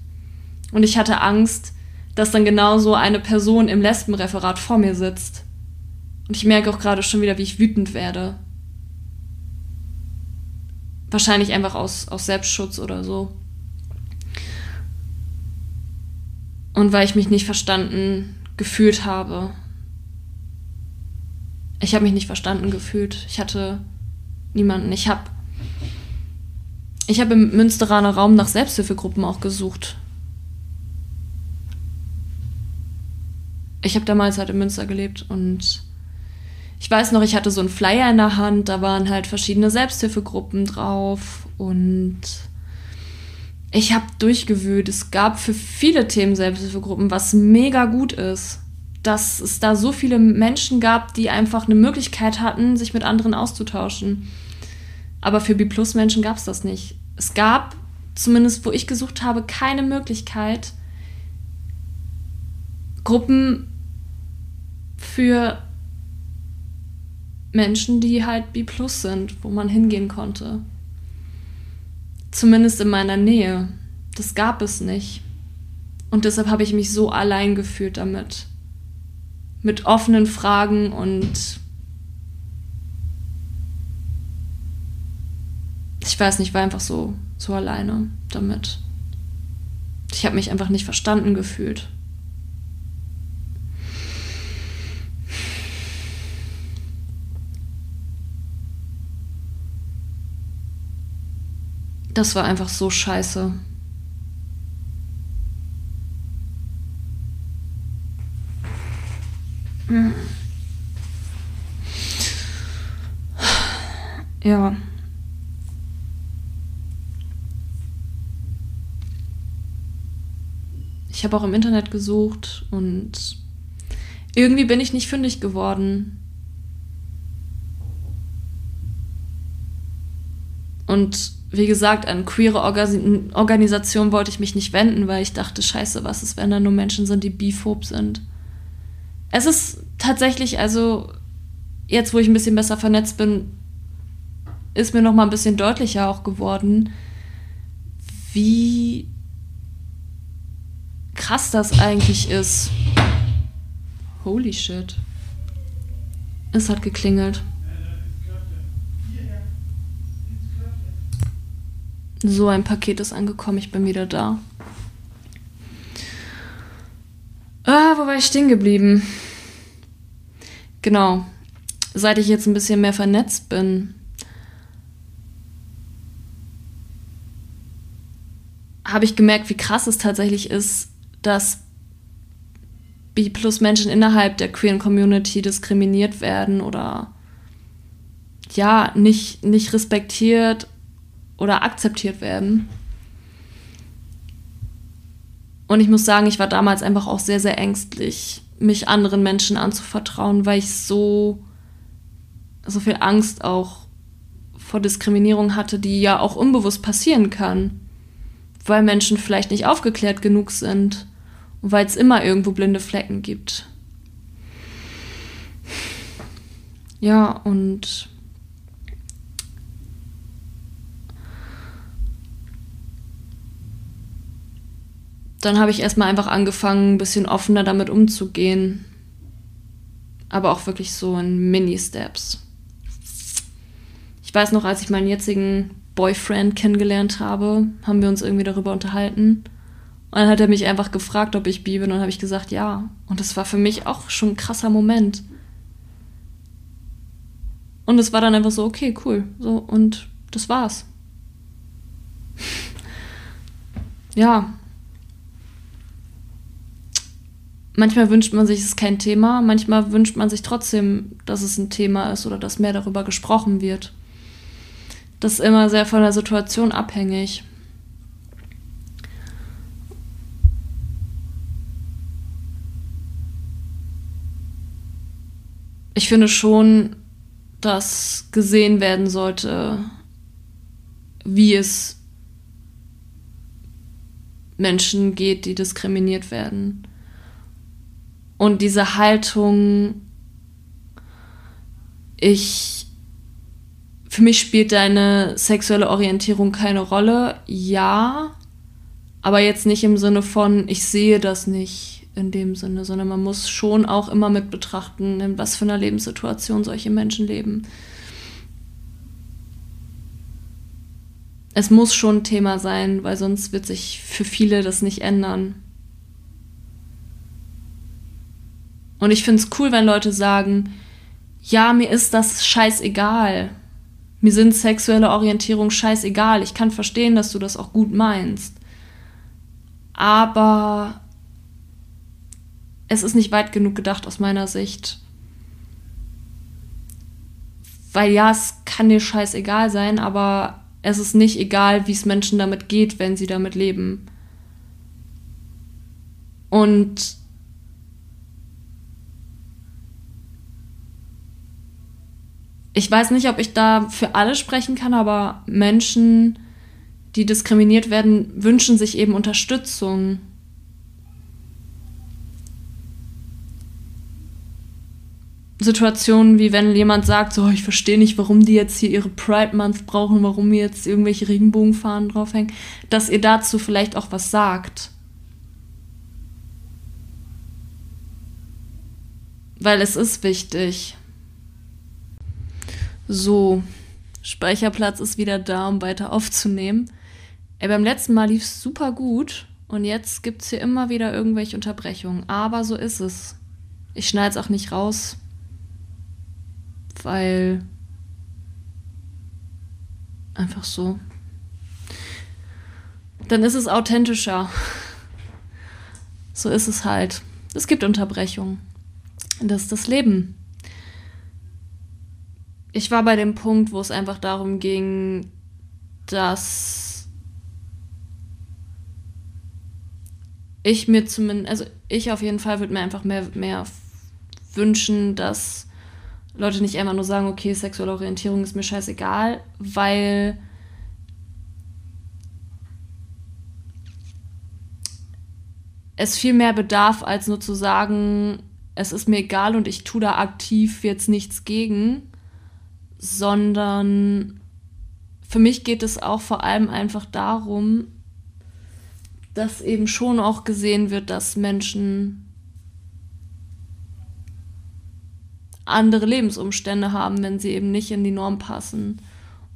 Und ich hatte Angst, dass dann genauso eine Person im Lesbenreferat vor mir sitzt. Und ich merke auch gerade schon wieder, wie ich wütend werde. Wahrscheinlich einfach aus, aus Selbstschutz oder so. Und weil ich mich nicht verstanden gefühlt habe. Ich habe mich nicht verstanden gefühlt. Ich hatte niemanden. Ich habe ich habe im Münsteraner Raum nach Selbsthilfegruppen auch gesucht. Ich habe damals halt in Münster gelebt und ich weiß noch, ich hatte so einen Flyer in der Hand, da waren halt verschiedene Selbsthilfegruppen drauf und ich habe durchgewühlt. Es gab für viele Themen Selbsthilfegruppen, was mega gut ist. Dass es da so viele Menschen gab, die einfach eine Möglichkeit hatten, sich mit anderen auszutauschen. Aber für B-Plus-Menschen gab es das nicht es gab, zumindest wo ich gesucht habe, keine Möglichkeit, Gruppen für Menschen, die halt B plus sind, wo man hingehen konnte. Zumindest in meiner Nähe. Das gab es nicht. Und deshalb habe ich mich so allein gefühlt damit. Mit offenen Fragen und ich weiß nicht, war einfach so, so alleine damit. Ich habe mich einfach nicht verstanden gefühlt. Das war einfach so scheiße. Ja. Ich habe auch im Internet gesucht und irgendwie bin ich nicht fündig geworden. Und wie gesagt, an queere Organ Organisation wollte ich mich nicht wenden, weil ich dachte, scheiße, was ist, wenn da nur Menschen sind, die biphob sind. Es ist tatsächlich, also jetzt, wo ich ein bisschen besser vernetzt bin, ist mir noch mal ein bisschen deutlicher auch geworden, wie krass das eigentlich ist. Holy shit. Es hat geklingelt. So, ein Paket ist angekommen, ich bin wieder da. Ah, wo war ich stehen geblieben? Genau. Seit ich jetzt ein bisschen mehr vernetzt bin, habe ich gemerkt, wie krass es tatsächlich ist, dass B-Plus-Menschen innerhalb der queeren Community diskriminiert werden oder ja, nicht, nicht respektiert oder akzeptiert werden. Und ich muss sagen, ich war damals einfach auch sehr, sehr ängstlich, mich anderen Menschen anzuvertrauen, weil ich so, so viel Angst auch vor Diskriminierung hatte, die ja auch unbewusst passieren kann, weil Menschen vielleicht nicht aufgeklärt genug sind weil es immer irgendwo blinde Flecken gibt. Ja, und dann habe ich erstmal einfach angefangen, ein bisschen offener damit umzugehen. Aber auch wirklich so in Mini-Steps. Ich weiß noch, als ich meinen jetzigen Boyfriend kennengelernt habe, haben wir uns irgendwie darüber unterhalten. Und dann hat er mich einfach gefragt, ob ich bi bin, und dann habe ich gesagt, ja. Und das war für mich auch schon ein krasser Moment. Und es war dann einfach so, okay, cool. So, und das war's. ja. Manchmal wünscht man sich, es ist kein Thema. Manchmal wünscht man sich trotzdem, dass es ein Thema ist oder dass mehr darüber gesprochen wird. Das ist immer sehr von der Situation abhängig. Ich finde schon, dass gesehen werden sollte, wie es Menschen geht, die diskriminiert werden. Und diese Haltung, ich, für mich spielt deine sexuelle Orientierung keine Rolle, ja, aber jetzt nicht im Sinne von, ich sehe das nicht in dem Sinne, sondern man muss schon auch immer mit betrachten, in was für einer Lebenssituation solche Menschen leben. Es muss schon ein Thema sein, weil sonst wird sich für viele das nicht ändern. Und ich finde es cool, wenn Leute sagen, ja, mir ist das scheißegal. Mir sind sexuelle Orientierung scheißegal. Ich kann verstehen, dass du das auch gut meinst. Aber es ist nicht weit genug gedacht aus meiner Sicht. Weil ja, es kann dir scheißegal sein, aber es ist nicht egal, wie es Menschen damit geht, wenn sie damit leben. Und ich weiß nicht, ob ich da für alle sprechen kann, aber Menschen, die diskriminiert werden, wünschen sich eben Unterstützung. Situationen, wie wenn jemand sagt, so, ich verstehe nicht, warum die jetzt hier ihre Pride Month brauchen, warum jetzt irgendwelche Regenbogenfahnen draufhängen, dass ihr dazu vielleicht auch was sagt. Weil es ist wichtig. So, Speicherplatz ist wieder da, um weiter aufzunehmen. Ey, beim letzten Mal lief es super gut und jetzt gibt es hier immer wieder irgendwelche Unterbrechungen. Aber so ist es. Ich schneide es auch nicht raus weil einfach so. dann ist es authentischer. So ist es halt. Es gibt Unterbrechungen. Das ist das Leben. Ich war bei dem Punkt, wo es einfach darum ging, dass ich mir zumindest, also ich auf jeden Fall würde mir einfach mehr, mehr wünschen, dass Leute nicht einfach nur sagen, okay, sexuelle Orientierung ist mir scheißegal, weil es viel mehr bedarf, als nur zu sagen, es ist mir egal und ich tue da aktiv jetzt nichts gegen, sondern für mich geht es auch vor allem einfach darum, dass eben schon auch gesehen wird, dass Menschen andere Lebensumstände haben, wenn sie eben nicht in die Norm passen.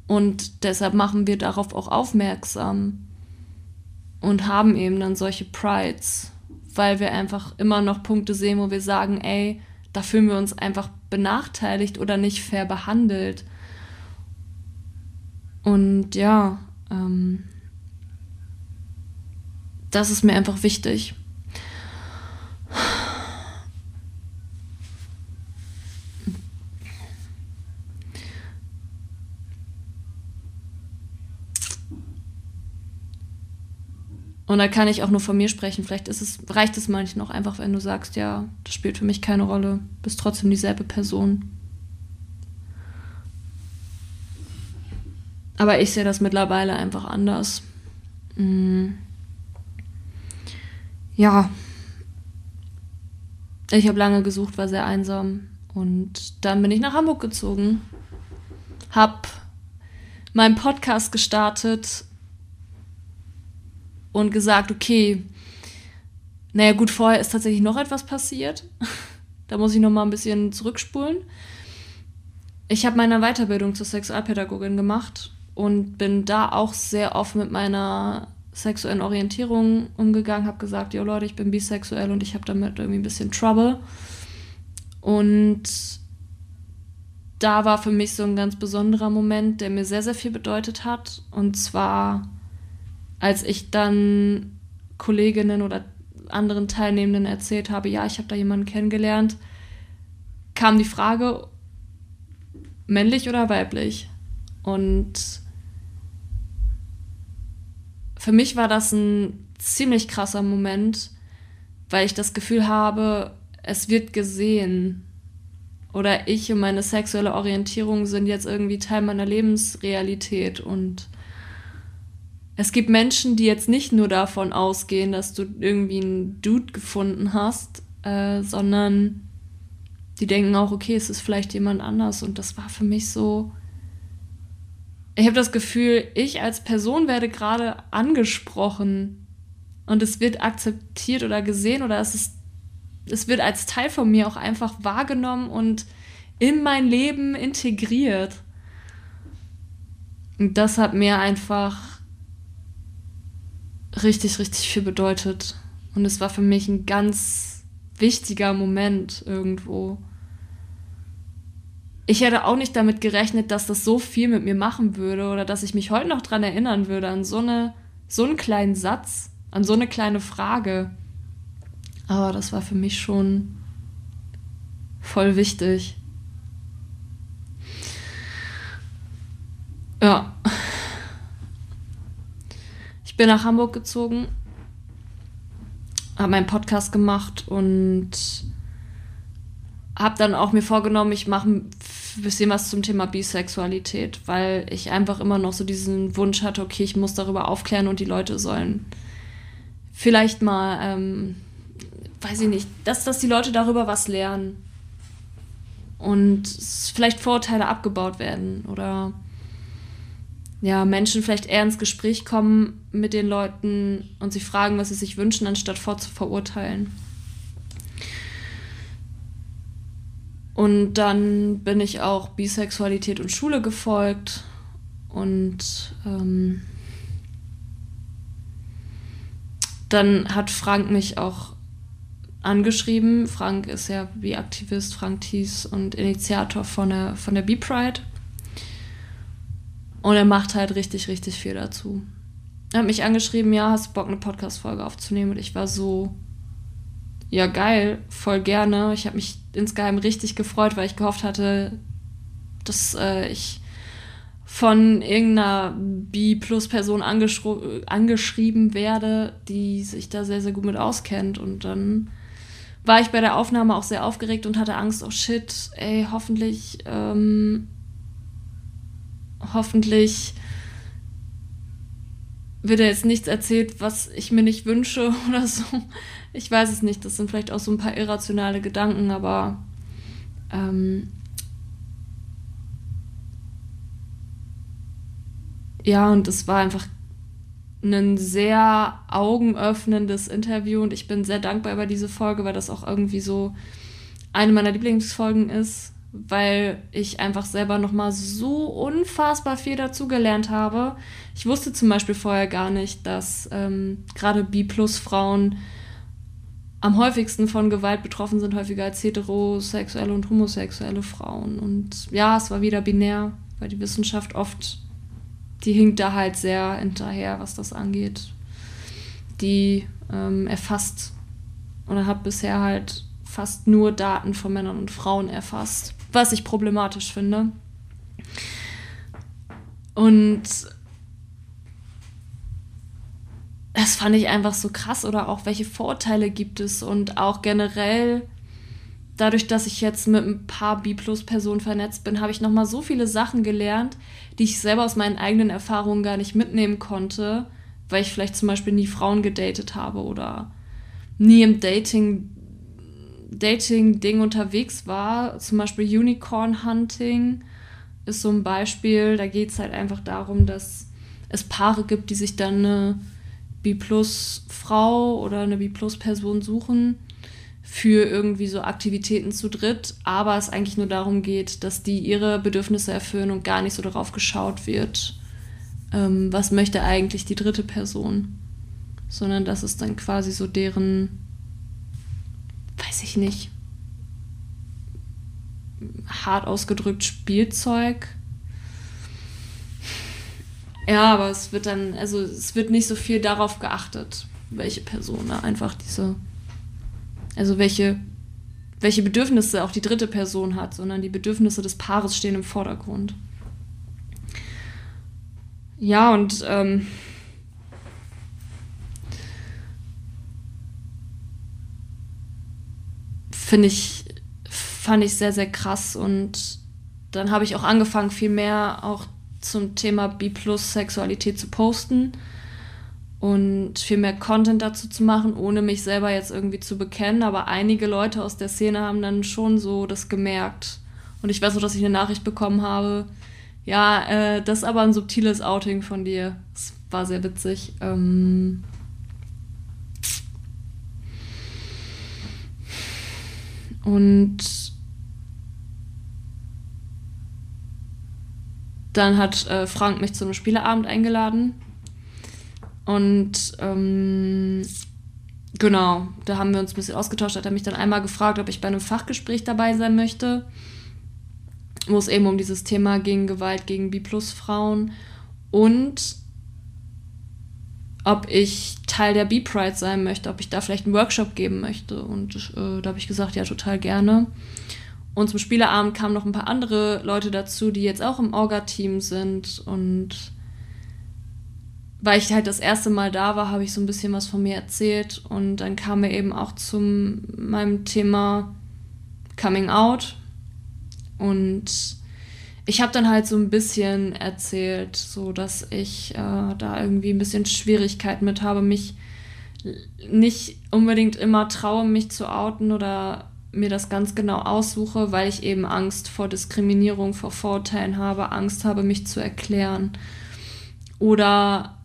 Und deshalb machen wir darauf auch aufmerksam und haben eben dann solche Prides, weil wir einfach immer noch Punkte sehen, wo wir sagen, ey, da fühlen wir uns einfach benachteiligt oder nicht fair behandelt. Und ja, ähm, das ist mir einfach wichtig. Und da kann ich auch nur von mir sprechen. Vielleicht ist es, reicht es manchmal noch einfach, wenn du sagst, ja, das spielt für mich keine Rolle, bist trotzdem dieselbe Person. Aber ich sehe das mittlerweile einfach anders. Mhm. Ja. Ich habe lange gesucht, war sehr einsam. Und dann bin ich nach Hamburg gezogen. Hab meinen Podcast gestartet und gesagt, okay, naja gut, vorher ist tatsächlich noch etwas passiert. da muss ich noch mal ein bisschen zurückspulen. Ich habe meine Weiterbildung zur Sexualpädagogin gemacht und bin da auch sehr offen mit meiner sexuellen Orientierung umgegangen, habe gesagt, ja Leute, ich bin bisexuell und ich habe damit irgendwie ein bisschen Trouble. Und da war für mich so ein ganz besonderer Moment, der mir sehr, sehr viel bedeutet hat. Und zwar als ich dann Kolleginnen oder anderen Teilnehmenden erzählt habe, ja, ich habe da jemanden kennengelernt, kam die Frage, männlich oder weiblich? Und für mich war das ein ziemlich krasser Moment, weil ich das Gefühl habe, es wird gesehen. Oder ich und meine sexuelle Orientierung sind jetzt irgendwie Teil meiner Lebensrealität und es gibt Menschen, die jetzt nicht nur davon ausgehen, dass du irgendwie einen Dude gefunden hast, äh, sondern die denken auch, okay, es ist vielleicht jemand anders. Und das war für mich so. Ich habe das Gefühl, ich als Person werde gerade angesprochen und es wird akzeptiert oder gesehen oder es ist, es wird als Teil von mir auch einfach wahrgenommen und in mein Leben integriert. Und das hat mir einfach richtig, richtig viel bedeutet. Und es war für mich ein ganz wichtiger Moment irgendwo. Ich hätte auch nicht damit gerechnet, dass das so viel mit mir machen würde oder dass ich mich heute noch daran erinnern würde, an so, eine, so einen kleinen Satz, an so eine kleine Frage. Aber das war für mich schon voll wichtig. Ja ich bin nach Hamburg gezogen, habe meinen Podcast gemacht und habe dann auch mir vorgenommen, ich mache ein bisschen was zum Thema Bisexualität, weil ich einfach immer noch so diesen Wunsch hatte, okay, ich muss darüber aufklären und die Leute sollen vielleicht mal, ähm, weiß ich nicht, dass, dass die Leute darüber was lernen und vielleicht Vorurteile abgebaut werden oder ja, Menschen vielleicht eher ins Gespräch kommen mit den Leuten und sie fragen, was sie sich wünschen, anstatt vorzuverurteilen. Und dann bin ich auch Bisexualität und Schule gefolgt und ähm, dann hat Frank mich auch angeschrieben. Frank ist ja wie Aktivist, Frank Thies und Initiator von der, von der B-Pride. Und er macht halt richtig, richtig viel dazu. hat mich angeschrieben, ja, hast du Bock, eine Podcast-Folge aufzunehmen? Und ich war so, ja, geil, voll gerne. Ich habe mich insgeheim richtig gefreut, weil ich gehofft hatte, dass äh, ich von irgendeiner B-Plus-Person angeschrieben werde, die sich da sehr, sehr gut mit auskennt. Und dann war ich bei der Aufnahme auch sehr aufgeregt und hatte Angst, oh shit, ey, hoffentlich, ähm, hoffentlich wird er jetzt nichts erzählt, was ich mir nicht wünsche oder so. Ich weiß es nicht. Das sind vielleicht auch so ein paar irrationale Gedanken, aber ähm, ja, und es war einfach ein sehr augenöffnendes Interview und ich bin sehr dankbar über diese Folge, weil das auch irgendwie so eine meiner Lieblingsfolgen ist, weil ich einfach selber nochmal so unfassbar viel dazugelernt habe. Ich wusste zum Beispiel vorher gar nicht, dass ähm, gerade B-Plus-Frauen am häufigsten von Gewalt betroffen sind, häufiger als heterosexuelle und homosexuelle Frauen. Und ja, es war wieder binär, weil die Wissenschaft oft die hinkt da halt sehr hinterher, was das angeht. Die ähm, erfasst oder hat bisher halt fast nur Daten von Männern und Frauen erfasst, was ich problematisch finde. Und das fand ich einfach so krass oder auch welche Vorteile gibt es und auch generell dadurch, dass ich jetzt mit ein paar B-Plus-Personen vernetzt bin, habe ich nochmal so viele Sachen gelernt, die ich selber aus meinen eigenen Erfahrungen gar nicht mitnehmen konnte, weil ich vielleicht zum Beispiel nie Frauen gedatet habe oder nie im Dating Dating-Ding unterwegs war. Zum Beispiel Unicorn Hunting ist so ein Beispiel. Da geht es halt einfach darum, dass es Paare gibt, die sich dann eine B-Plus-Frau oder eine B-Plus-Person suchen für irgendwie so Aktivitäten zu dritt, aber es eigentlich nur darum geht, dass die ihre Bedürfnisse erfüllen und gar nicht so darauf geschaut wird, ähm, was möchte eigentlich die dritte Person, sondern das ist dann quasi so deren, weiß ich nicht, hart ausgedrückt Spielzeug. Ja, aber es wird dann, also es wird nicht so viel darauf geachtet, welche Person, ne? einfach diese also welche, welche Bedürfnisse auch die dritte Person hat, sondern die Bedürfnisse des Paares stehen im Vordergrund. Ja, und ähm, finde ich, fand ich sehr, sehr krass. Und dann habe ich auch angefangen, viel mehr auch zum Thema B-Plus-Sexualität zu posten und viel mehr Content dazu zu machen, ohne mich selber jetzt irgendwie zu bekennen. Aber einige Leute aus der Szene haben dann schon so das gemerkt. Und ich weiß auch, dass ich eine Nachricht bekommen habe. Ja, äh, das ist aber ein subtiles Outing von dir. Das war sehr witzig. Ähm und dann hat äh, Frank mich zu einem Spieleabend eingeladen und ähm, genau, da haben wir uns ein bisschen ausgetauscht. Hat er mich dann einmal gefragt, ob ich bei einem Fachgespräch dabei sein möchte, wo es eben um dieses Thema ging, Gewalt gegen B-Plus-Frauen und ob ich Teil der B-Pride sein möchte, ob ich da vielleicht einen Workshop geben möchte. Und äh, da habe ich gesagt, ja, total gerne. Und zum Spieleabend kamen noch ein paar andere Leute dazu, die jetzt auch im Orga-Team sind und weil ich halt das erste Mal da war, habe ich so ein bisschen was von mir erzählt und dann kam er eben auch zu meinem Thema Coming Out und ich habe dann halt so ein bisschen erzählt, so dass ich äh, da irgendwie ein bisschen Schwierigkeiten mit habe, mich nicht unbedingt immer traue, mich zu outen oder mir das ganz genau aussuche, weil ich eben Angst vor Diskriminierung, vor Vorurteilen habe, Angst habe, mich zu erklären. Oder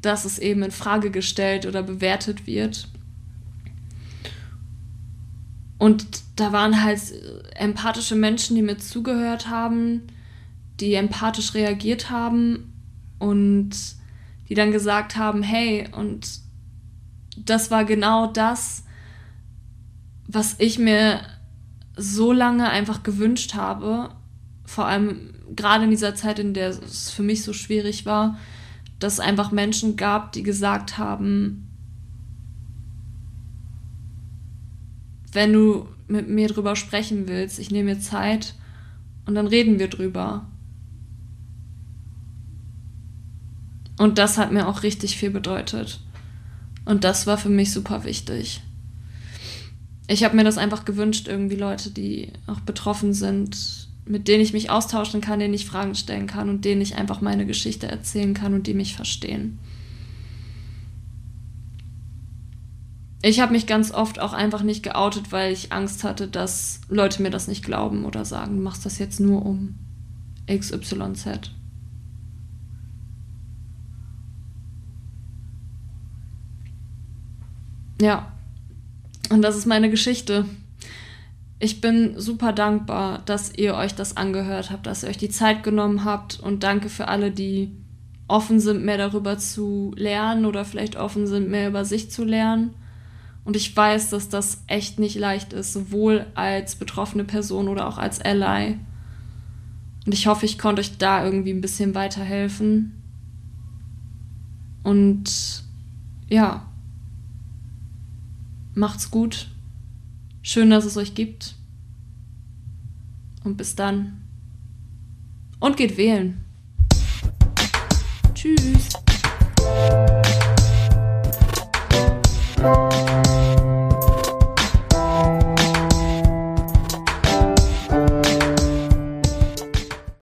dass es eben in Frage gestellt oder bewertet wird. Und da waren halt empathische Menschen, die mir zugehört haben, die empathisch reagiert haben und die dann gesagt haben, hey, und das war genau das, was ich mir so lange einfach gewünscht habe, vor allem gerade in dieser Zeit, in der es für mich so schwierig war, dass es einfach Menschen gab, die gesagt haben, wenn du mit mir drüber sprechen willst, ich nehme mir Zeit und dann reden wir drüber. Und das hat mir auch richtig viel bedeutet. Und das war für mich super wichtig. Ich habe mir das einfach gewünscht, irgendwie Leute, die auch betroffen sind, mit denen ich mich austauschen kann, denen ich Fragen stellen kann und denen ich einfach meine Geschichte erzählen kann und die mich verstehen. Ich habe mich ganz oft auch einfach nicht geoutet, weil ich Angst hatte, dass Leute mir das nicht glauben oder sagen, du machst das jetzt nur um XYZ. Ja, und das ist meine Geschichte. Ich bin super dankbar, dass ihr euch das angehört habt, dass ihr euch die Zeit genommen habt und danke für alle, die offen sind, mehr darüber zu lernen oder vielleicht offen sind, mehr über sich zu lernen. Und ich weiß, dass das echt nicht leicht ist, sowohl als betroffene Person oder auch als Ally. Und ich hoffe, ich konnte euch da irgendwie ein bisschen weiterhelfen. Und ja, Macht's gut. Schön, dass es euch gibt. Und bis dann. Und geht wählen. Tschüss.